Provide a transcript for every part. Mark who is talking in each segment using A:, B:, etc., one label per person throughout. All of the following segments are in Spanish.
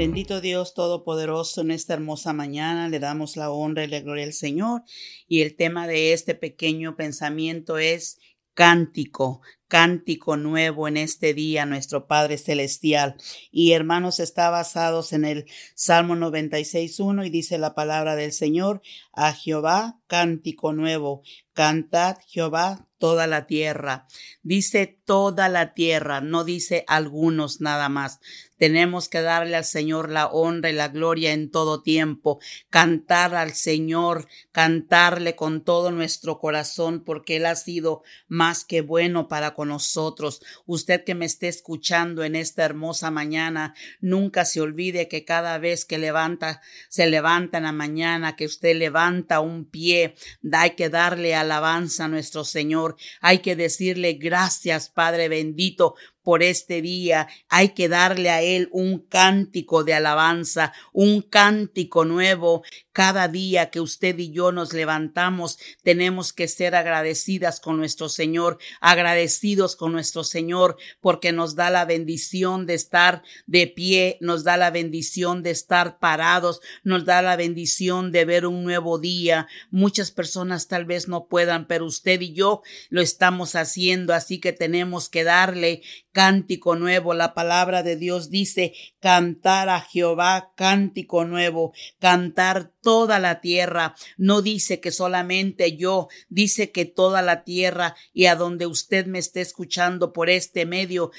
A: Bendito Dios Todopoderoso, en esta hermosa mañana le damos la honra y la gloria al Señor. Y el tema de este pequeño pensamiento es cántico, cántico nuevo en este día, nuestro Padre Celestial. Y hermanos, está basados en el Salmo 96.1 y dice la palabra del Señor, a Jehová cántico nuevo, cantad Jehová toda la tierra. Dice toda la tierra, no dice algunos nada más. Tenemos que darle al Señor la honra y la gloria en todo tiempo, cantar al Señor, cantarle con todo nuestro corazón, porque Él ha sido más que bueno para con nosotros. Usted que me esté escuchando en esta hermosa mañana, nunca se olvide que cada vez que levanta, se levanta en la mañana, que usted levanta un pie, hay que darle alabanza a nuestro Señor, hay que decirle gracias, Padre bendito, por este día. Hay que darle a Él un cántico de alabanza, un cántico nuevo. Cada día que usted y yo nos levantamos, tenemos que ser agradecidas con nuestro Señor, agradecidos con nuestro Señor, porque nos da la bendición de estar de pie, nos da la bendición de estar parados, nos da la bendición de ver un nuevo día. Muchas personas tal vez no puedan, pero usted y yo lo estamos haciendo, así que tenemos que darle cántico nuevo. La palabra de Dios dice cantar a Jehová cántico nuevo, cantar toda la tierra. No dice que solamente yo, dice que toda la tierra y a donde usted me esté escuchando por este medio,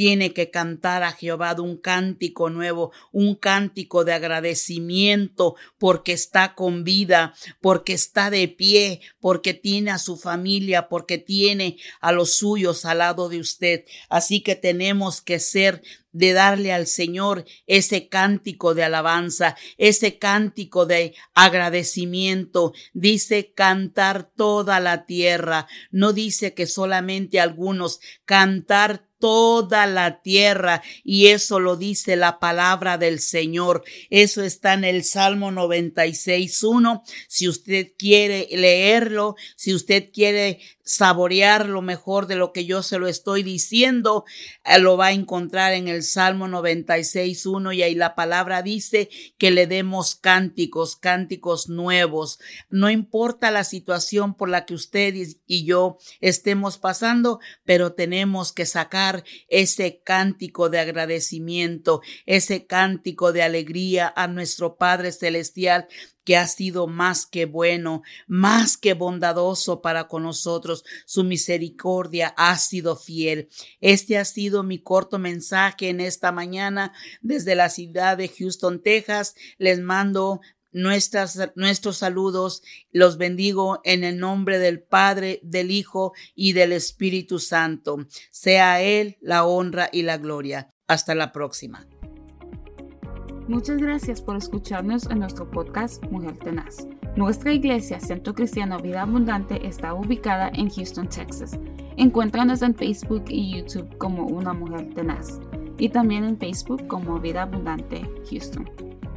A: tiene que cantar a Jehová un cántico nuevo, un cántico de agradecimiento porque está con vida, porque está de pie, porque tiene a su familia, porque tiene a los suyos al lado de usted. Así que tenemos que ser de darle al Señor ese cántico de alabanza, ese cántico de agradecimiento. Dice cantar toda la tierra, no dice que solamente algunos, cantar toda la tierra y eso lo dice la palabra del Señor. Eso está en el Salmo 96.1. Si usted quiere leerlo, si usted quiere saborear lo mejor de lo que yo se lo estoy diciendo, eh, lo va a encontrar en el Salmo 96.1 y ahí la palabra dice que le demos cánticos, cánticos nuevos. No importa la situación por la que usted y yo estemos pasando, pero tenemos que sacar ese cántico de agradecimiento, ese cántico de alegría a nuestro Padre Celestial que ha sido más que bueno, más que bondadoso para con nosotros. Su misericordia ha sido fiel. Este ha sido mi corto mensaje en esta mañana desde la ciudad de Houston, Texas. Les mando nuestros saludos. Los bendigo en el nombre del Padre, del Hijo y del Espíritu Santo. Sea Él la honra y la gloria. Hasta la próxima.
B: Muchas gracias por escucharnos en nuestro podcast Mujer Tenaz. Nuestra iglesia, Centro Cristiano Vida Abundante, está ubicada en Houston, Texas. Encuéntranos en Facebook y YouTube como Una Mujer Tenaz y también en Facebook como Vida Abundante Houston.